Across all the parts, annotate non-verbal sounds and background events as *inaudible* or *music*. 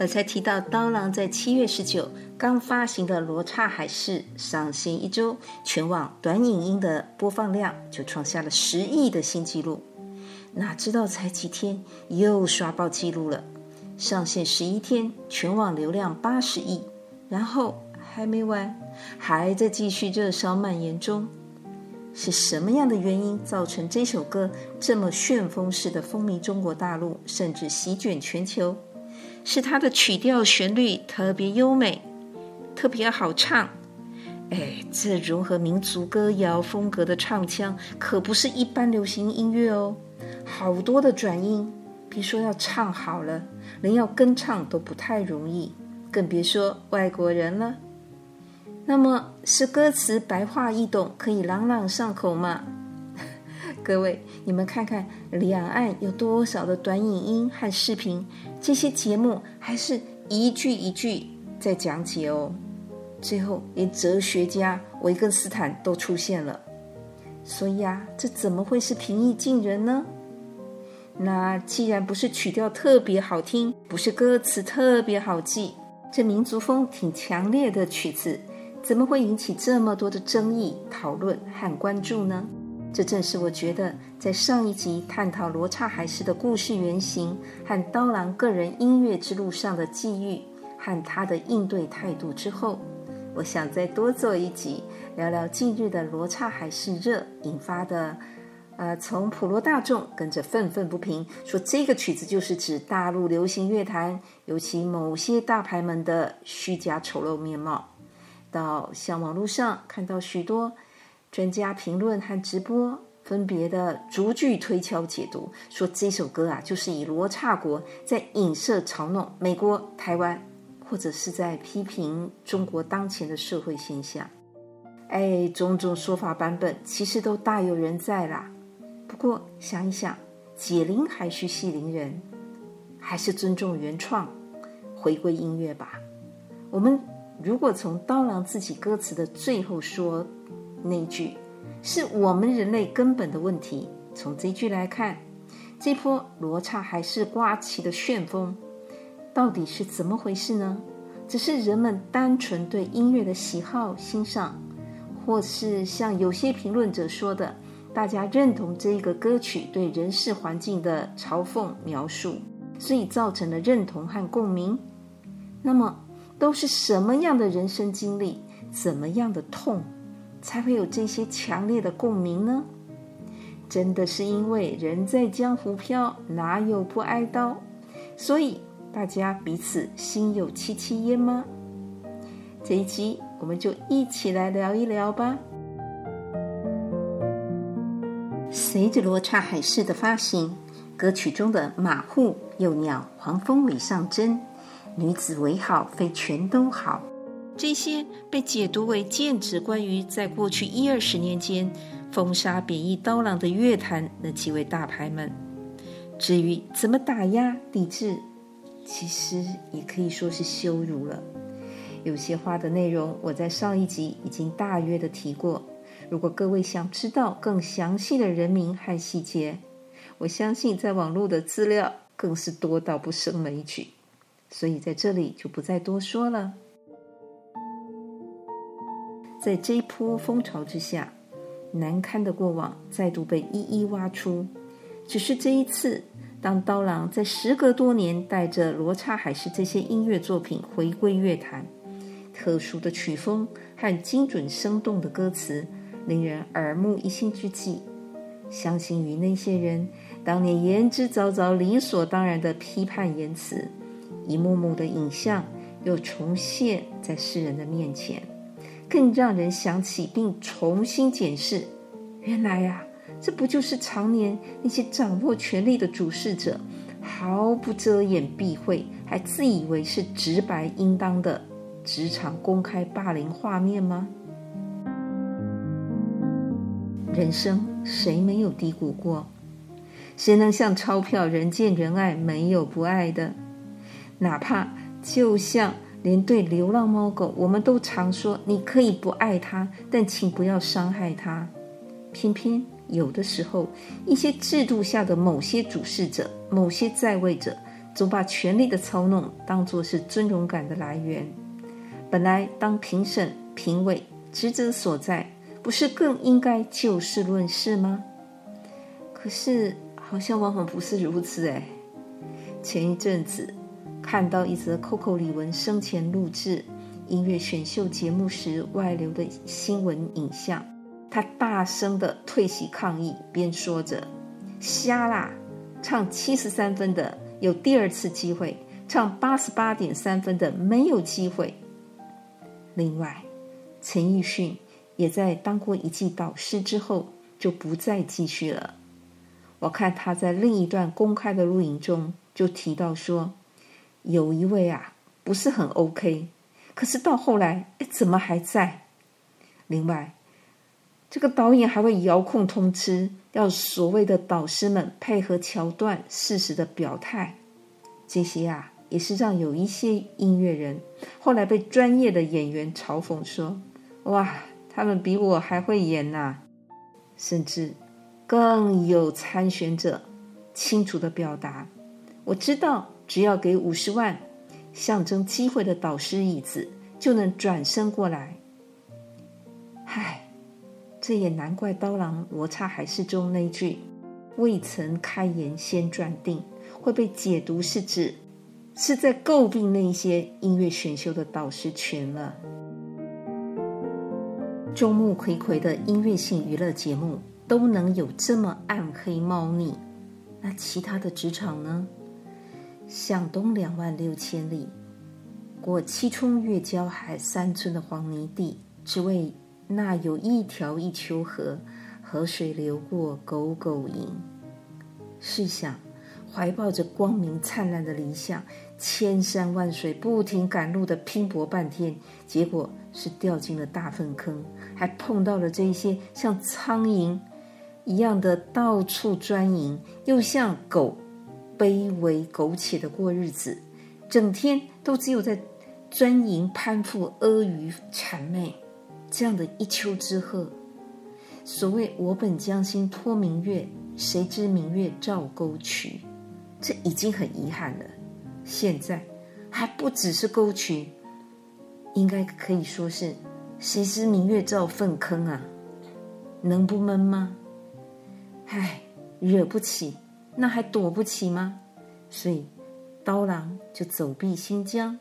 我才提到，刀郎在七月十九刚发行的《罗刹海市》上线一周，全网短影音的播放量就创下了十亿的新纪录。哪知道才几天又刷爆纪录了，上线十一天，全网流量八十亿，然后还没完，还在继续热烧蔓延中。是什么样的原因造成这首歌这么旋风式的风靡中国大陆，甚至席卷全球？是它的曲调旋律特别优美，特别好唱。哎，这融合民族歌谣风格的唱腔可不是一般流行音乐哦，好多的转音，别说要唱好了，连要跟唱都不太容易，更别说外国人了。那么是歌词白话易懂，可以朗朗上口吗？各位，你们看看两岸有多少的短影音和视频，这些节目还是一句一句在讲解哦。最后连哲学家维根斯坦都出现了，所以啊，这怎么会是平易近人呢？那既然不是曲调特别好听，不是歌词特别好记，这民族风挺强烈的曲子。怎么会引起这么多的争议、讨论和关注呢？这正是我觉得在上一集探讨罗刹海市的故事原型和刀郎个人音乐之路上的际遇和他的应对态度之后，我想再多做一集，聊聊近日的罗刹海市热引发的，呃，从普罗大众跟着愤愤不平，说这个曲子就是指大陆流行乐坛，尤其某些大牌们的虚假丑陋面貌。到像网络上看到许多专家评论和直播，分别的逐句推敲解读，说这首歌啊，就是以罗刹国在影射嘲弄美国、台湾，或者是在批评中国当前的社会现象。哎，种种说法版本其实都大有人在啦。不过想一想，解铃还须系铃人，还是尊重原创，回归音乐吧。我们。如果从刀郎自己歌词的最后说那句“是我们人类根本的问题”，从这句来看，这波罗刹海市刮起的旋风到底是怎么回事呢？只是人们单纯对音乐的喜好欣赏，或是像有些评论者说的，大家认同这个歌曲对人世环境的嘲讽描述，所以造成了认同和共鸣。那么，都是什么样的人生经历，怎么样的痛，才会有这些强烈的共鸣呢？真的是因为人在江湖飘，哪有不挨刀，所以大家彼此心有戚戚焉吗？这一集我们就一起来聊一聊吧。随着《罗刹海市》的发行，歌曲中的马户、幼鸟、黄蜂尾上针。女子为好，非全都好。这些被解读为剑指关于在过去一二十年间封杀贬抑刀郎的乐坛那几位大牌们。至于怎么打压抵制，其实也可以说是羞辱了。有些话的内容，我在上一集已经大约的提过。如果各位想知道更详细的人名和细节，我相信在网络的资料更是多到不胜枚举。所以在这里就不再多说了。在这一波风潮之下，难堪的过往再度被一一挖出。只是这一次，当刀郎在时隔多年带着《罗刹海市》这些音乐作品回归乐坛，特殊的曲风和精准生动的歌词，令人耳目一新之际，相信于那些人当年言之凿凿、理所当然的批判言辞。一幕幕的影像又重现在世人的面前，更让人想起并重新检视：原来呀、啊，这不就是常年那些掌握权力的主事者毫不遮掩避讳，还自以为是直白应当的职场公开霸凌画面吗？人生谁没有低谷过？谁能像钞票人见人爱，没有不爱的？哪怕就像连对流浪猫狗，我们都常说你可以不爱它，但请不要伤害它。偏偏有的时候，一些制度下的某些主事者、某些在位者，总把权力的操弄当作是尊荣感的来源。本来当评审、评委职责所在，不是更应该就事论事吗？可是好像往往不是如此哎。前一阵子看到一则 Coco 李玟生前录制音乐选秀节目时外流的新闻影像。他大声的退席抗议，边说着：“瞎啦，唱七十三分的有第二次机会，唱八十八点三分的没有机会。”另外，陈奕迅也在当过一季导师之后就不再继续了。我看他在另一段公开的录影中就提到说：“有一位啊，不是很 OK，可是到后来，哎，怎么还在？”另外。这个导演还会遥控通知，要所谓的导师们配合桥段，适时的表态。这些啊，也是让有一些音乐人后来被专业的演员嘲讽说：“哇，他们比我还会演呐！”甚至更有参选者清楚的表达：“我知道，只要给五十万，象征机会的导师椅子就能转身过来。”嗨。这也难怪刀郎罗刹海市中那句“未曾开言先转定”会被解读是指是在诟病那些音乐选秀的导师群了。众目睽睽的音乐性娱乐节目都能有这么暗黑猫腻，那其他的职场呢？向东两万六千里，过七冲越礁海三村的黄泥地，只为。那有一条一丘河，河水流过，狗狗营。试想，怀抱着光明灿烂的理想，千山万水不停赶路的拼搏半天，结果是掉进了大粪坑，还碰到了这些像苍蝇一样的到处钻营，又像狗卑微苟且的过日子，整天都只有在钻营攀附阿谀谄媚。这样的一丘之貉，所谓“我本将心托明月，谁知明月照沟渠”，这已经很遗憾了。现在还不只是沟渠，应该可以说是“谁知明月照粪坑”啊！能不闷吗？唉，惹不起，那还躲不起吗？所以，刀郎就走避新疆，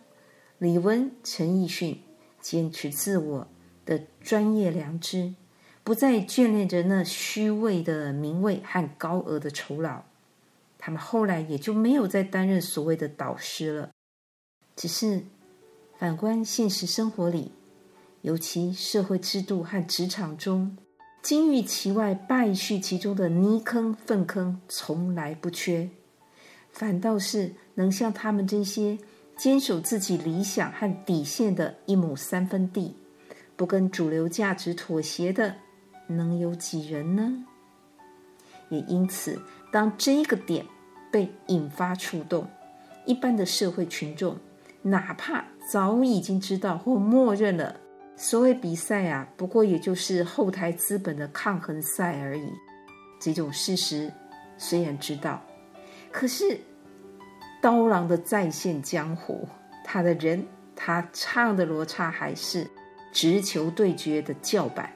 李玟、陈奕迅坚持自我。的专业良知，不再眷恋着那虚伪的名位和高额的酬劳，他们后来也就没有再担任所谓的导师了。只是反观现实生活里，尤其社会制度和职场中，金玉其外，败絮其中的泥坑粪坑从来不缺，反倒是能像他们这些坚守自己理想和底线的一亩三分地。不跟主流价值妥协的，能有几人呢？也因此，当这个点被引发触动，一般的社会群众，哪怕早已经知道或默认了所谓比赛啊，不过也就是后台资本的抗衡赛而已。这种事实虽然知道，可是刀郎的再现江湖，他的人，他唱的罗刹海市。直球对决的叫板，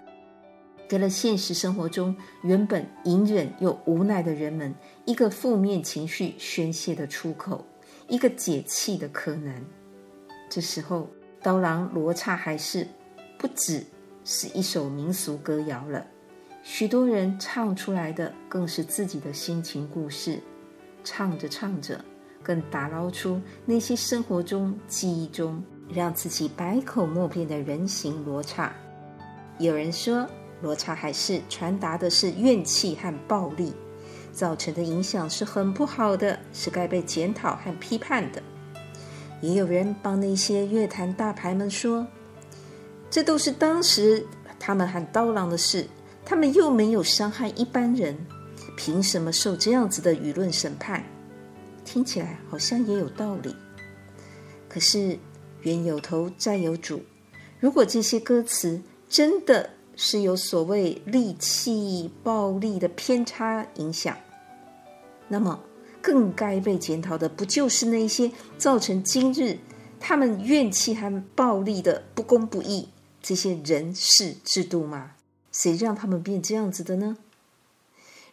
给了现实生活中原本隐忍又无奈的人们一个负面情绪宣泄的出口，一个解气的可能。这时候，刀郎罗刹海市不只是一首民俗歌谣了，许多人唱出来的更是自己的心情故事，唱着唱着，更打捞出那些生活中记忆中。让自己百口莫辩的人形罗刹，有人说罗刹海市传达的是怨气和暴力，造成的影响是很不好的，是该被检讨和批判的。也有人帮那些乐坛大牌们说，这都是当时他们和刀郎的事，他们又没有伤害一般人，凭什么受这样子的舆论审判？听起来好像也有道理。可是冤有头债有主，如果这些歌词真的是有所谓戾气、暴力的偏差影响，那么。更该被检讨的，不就是那些造成今日他们怨气和暴力的不公不义这些人事制度吗？谁让他们变这样子的呢？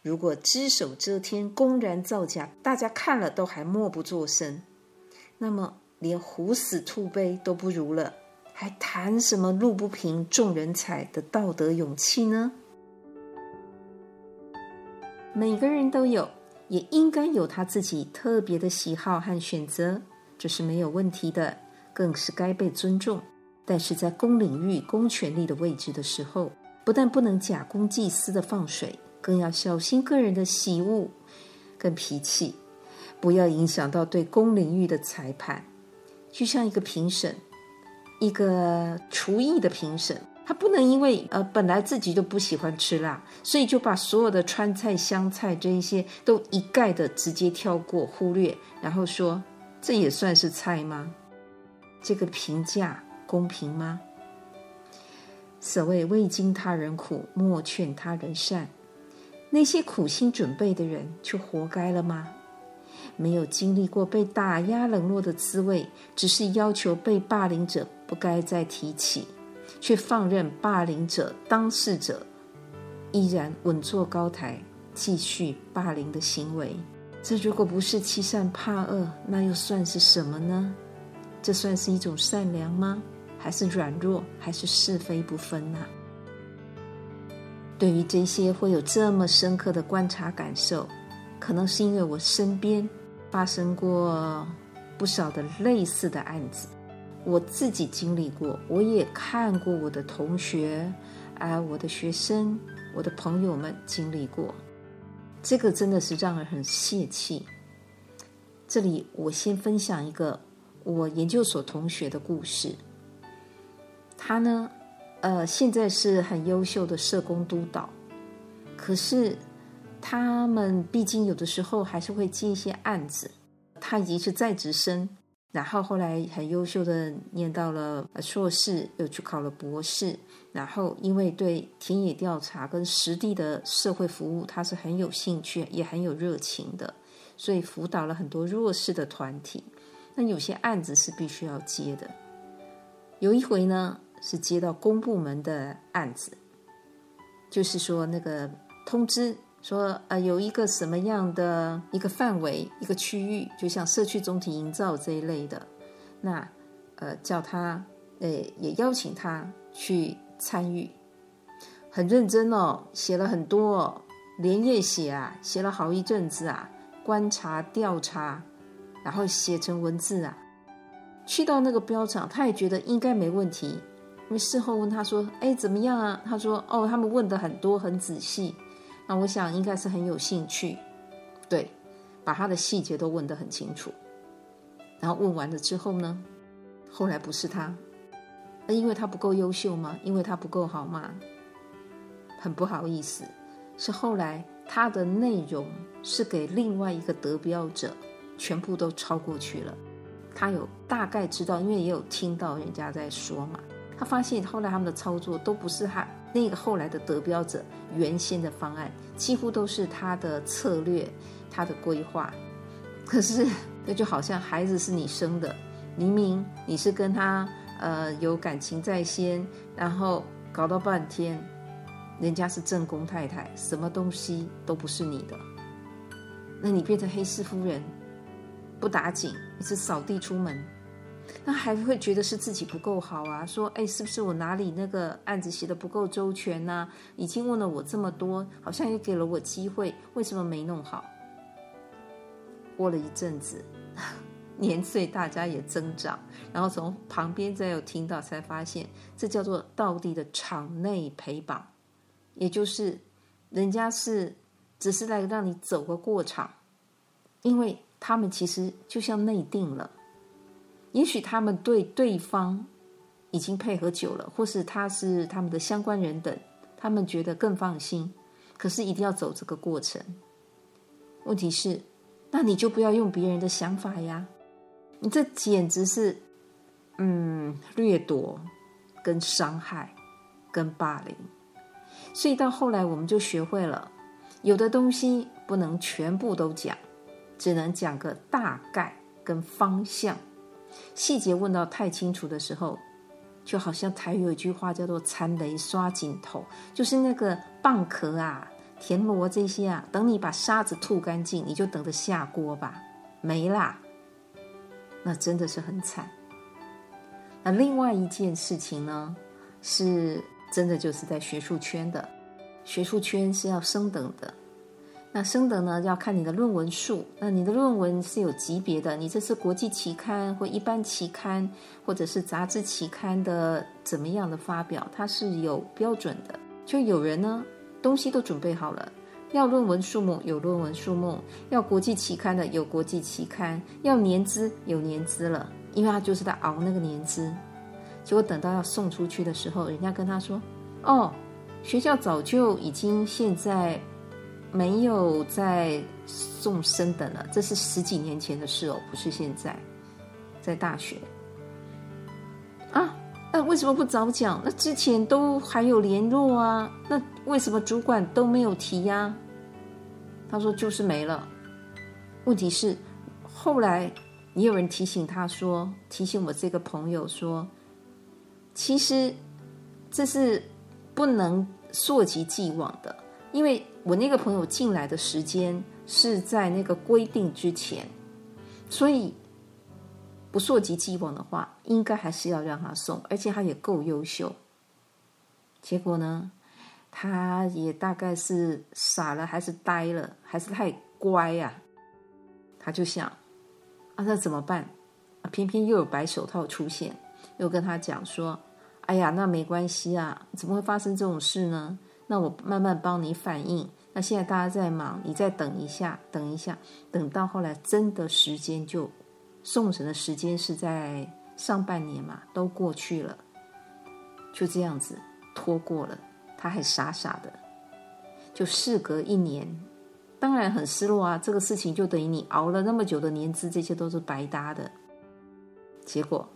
如果只手遮天、公然造假，大家看了都还默不作声，那么连虎死兔悲都不如了，还谈什么路不平众人踩的道德勇气呢？每个人都有。也应该有他自己特别的喜好和选择，这是没有问题的，更是该被尊重。但是在公领域、公权力的位置的时候，不但不能假公济私的放水，更要小心个人的喜恶跟脾气，不要影响到对公领域的裁判。就像一个评审，一个厨艺的评审。他不能因为呃本来自己就不喜欢吃辣，所以就把所有的川菜、湘菜这一些都一概的直接跳过、忽略，然后说这也算是菜吗？这个评价公平吗？所谓未经他人苦，莫劝他人善，那些苦心准备的人就活该了吗？没有经历过被打压冷落的滋味，只是要求被霸凌者不该再提起。却放任霸凌者、当事者依然稳坐高台，继续霸凌的行为。这如果不是欺善怕恶，那又算是什么呢？这算是一种善良吗？还是软弱？还是是非不分呢？对于这些会有这么深刻的观察感受，可能是因为我身边发生过不少的类似的案子。我自己经历过，我也看过我的同学，啊，我的学生，我的朋友们经历过，这个真的是让人很泄气。这里我先分享一个我研究所同学的故事。他呢，呃，现在是很优秀的社工督导，可是他们毕竟有的时候还是会接一些案子，他已经是在职生。然后后来很优秀的念到了硕士，又去考了博士。然后因为对田野调查跟实地的社会服务，他是很有兴趣，也很有热情的，所以辅导了很多弱势的团体。那有些案子是必须要接的。有一回呢，是接到公部门的案子，就是说那个通知。说呃，有一个什么样的一个范围、一个区域，就像社区总体营造这一类的，那呃叫他呃也邀请他去参与，很认真哦，写了很多，连夜写啊，写了好一阵子啊，观察调查，然后写成文字啊，去到那个标场，他也觉得应该没问题，因为事后问他说，哎怎么样啊？他说哦，他们问的很多很仔细。那我想应该是很有兴趣，对，把他的细节都问得很清楚。然后问完了之后呢，后来不是他，因为他不够优秀吗？因为他不够好吗？很不好意思，是后来他的内容是给另外一个得标者，全部都超过去了。他有大概知道，因为也有听到人家在说嘛。他发现后来他们的操作都不是他。那个后来的得标者原先的方案几乎都是他的策略，他的规划。可是那就好像孩子是你生的，明明你是跟他呃有感情在先，然后搞到半天，人家是正宫太太，什么东西都不是你的，那你变成黑市夫人，不打紧，你是扫地出门。那还会觉得是自己不够好啊？说，哎，是不是我哪里那个案子写的不够周全呢？已经问了我这么多，好像也给了我机会，为什么没弄好？过了一阵子，*laughs* 年岁大家也增长，然后从旁边再有听到，才发现这叫做道地的场内陪绑，也就是人家是只是来让你走个过场，因为他们其实就像内定了。也许他们对对方已经配合久了，或是他是他们的相关人等，他们觉得更放心。可是一定要走这个过程。问题是，那你就不要用别人的想法呀！你这简直是，嗯，掠夺、跟伤害、跟霸凌。所以到后来，我们就学会了，有的东西不能全部都讲，只能讲个大概跟方向。细节问到太清楚的时候，就好像台语有一句话叫做“残雷刷井头”，就是那个蚌壳啊、田螺这些啊，等你把沙子吐干净，你就等着下锅吧，没啦。那真的是很惨。那另外一件事情呢，是真的就是在学术圈的，学术圈是要升等的。那升等呢，要看你的论文数。那你的论文是有级别的，你这是国际期刊或一般期刊，或者是杂志期刊的怎么样的发表，它是有标准的。就有人呢，东西都准备好了，要论文数目有论文数目，要国际期刊的有国际期刊，要年资有年资了，因为他就是在熬那个年资。结果等到要送出去的时候，人家跟他说：“哦，学校早就已经现在。”没有再送升等了，这是十几年前的事哦，不是现在，在大学啊，那为什么不早讲？那之前都还有联络啊，那为什么主管都没有提呀？他说就是没了。问题是后来也有人提醒他说，提醒我这个朋友说，其实这是不能溯及既往的。因为我那个朋友进来的时间是在那个规定之前，所以不溯及既往的话，应该还是要让他送，而且他也够优秀。结果呢，他也大概是傻了，还是呆了，还是太乖呀、啊？他就想啊，那怎么办？偏偏又有白手套出现，又跟他讲说：“哎呀，那没关系啊，怎么会发生这种事呢？”那我慢慢帮你反应。那现在大家在忙，你再等一下，等一下，等到后来真的时间就送神的时间是在上半年嘛，都过去了，就这样子拖过了。他还傻傻的，就事隔一年，当然很失落啊。这个事情就等于你熬了那么久的年资，这些都是白搭的。结果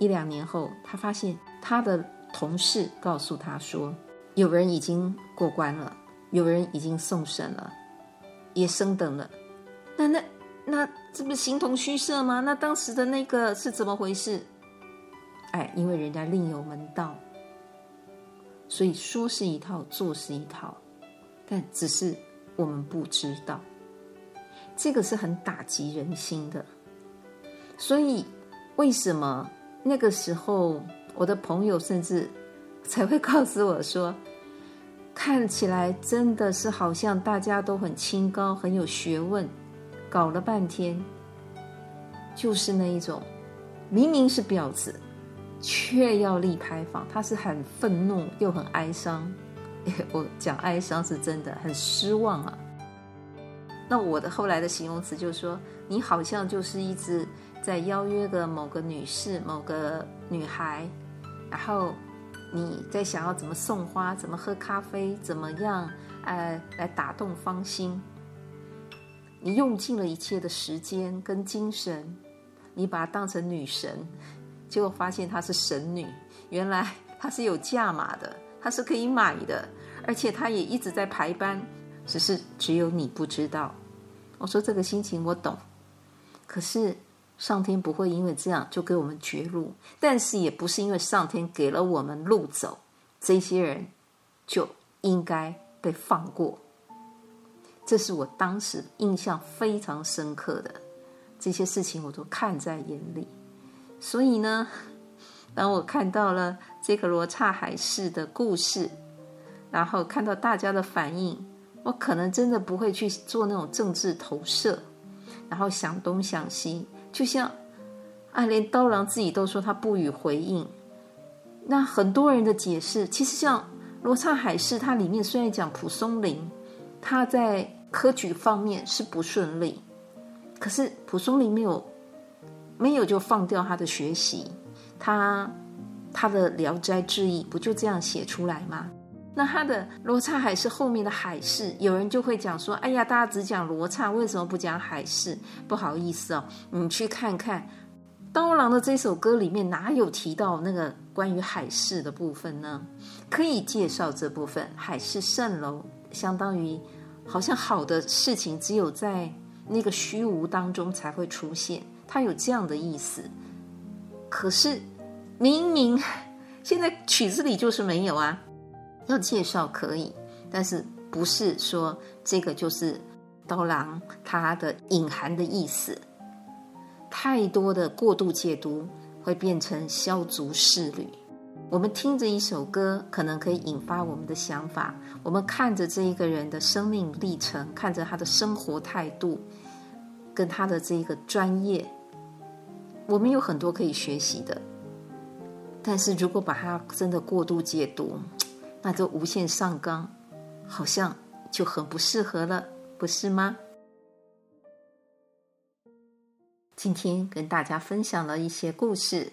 一两年后，他发现他的同事告诉他说。有人已经过关了，有人已经送审了，也升等了。那那那这不是形同虚设吗？那当时的那个是怎么回事？哎，因为人家另有门道，所以说是一套，做是一套，但只是我们不知道。这个是很打击人心的。所以为什么那个时候我的朋友甚至？才会告诉我说，*laughs* 看起来真的是好像大家都很清高、很有学问，搞了半天，就是那一种，明明是婊子，却要立牌坊。他是很愤怒又很哀伤，*laughs* 我讲哀伤是真的，很失望啊。那我的后来的形容词就是说，你好像就是一直在邀约的某个女士、某个女孩，然后。你在想要怎么送花，怎么喝咖啡，怎么样，呃，来打动芳心？你用尽了一切的时间跟精神，你把她当成女神，结果发现她是神女。原来她是有价码的，她是可以买的，而且她也一直在排班，只是只有你不知道。我说这个心情我懂，可是。上天不会因为这样就给我们绝路，但是也不是因为上天给了我们路走，这些人就应该被放过。这是我当时印象非常深刻的，这些事情我都看在眼里。所以呢，当我看到了这个罗刹海市的故事，然后看到大家的反应，我可能真的不会去做那种政治投射，然后想东想西。就像啊，连刀郎自己都说他不予回应。那很多人的解释，其实像罗刹海市，它里面虽然讲蒲松龄，他在科举方面是不顺利，可是蒲松龄没有没有就放掉他的学习，他他的《聊斋志异》不就这样写出来吗？那他的罗刹海市后面的海市，有人就会讲说：“哎呀，大家只讲罗刹，为什么不讲海市？”不好意思哦，你去看看刀郎的这首歌里面哪有提到那个关于海市的部分呢？可以介绍这部分，海市蜃楼，相当于好像好的事情只有在那个虚无当中才会出现，它有这样的意思。可是明明 *laughs* 现在曲子里就是没有啊。要介绍可以，但是不是说这个就是刀郎他的隐含的意思？太多的过度解读会变成削足适履。我们听着一首歌，可能可以引发我们的想法；我们看着这一个人的生命历程，看着他的生活态度，跟他的这一个专业，我们有很多可以学习的。但是如果把它真的过度解读，那就无限上纲，好像就很不适合了，不是吗？今天跟大家分享了一些故事，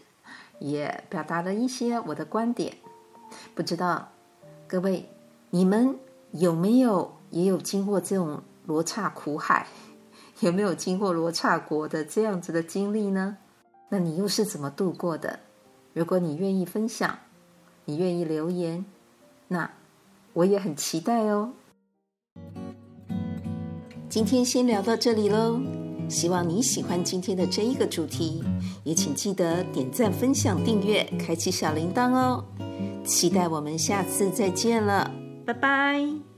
也表达了一些我的观点。不知道各位你们有没有也有经过这种罗刹苦海，*laughs* 有没有经过罗刹国的这样子的经历呢？那你又是怎么度过的？如果你愿意分享，你愿意留言。那我也很期待哦。今天先聊到这里喽，希望你喜欢今天的这一个主题，也请记得点赞、分享、订阅、开启小铃铛哦。期待我们下次再见了，拜拜。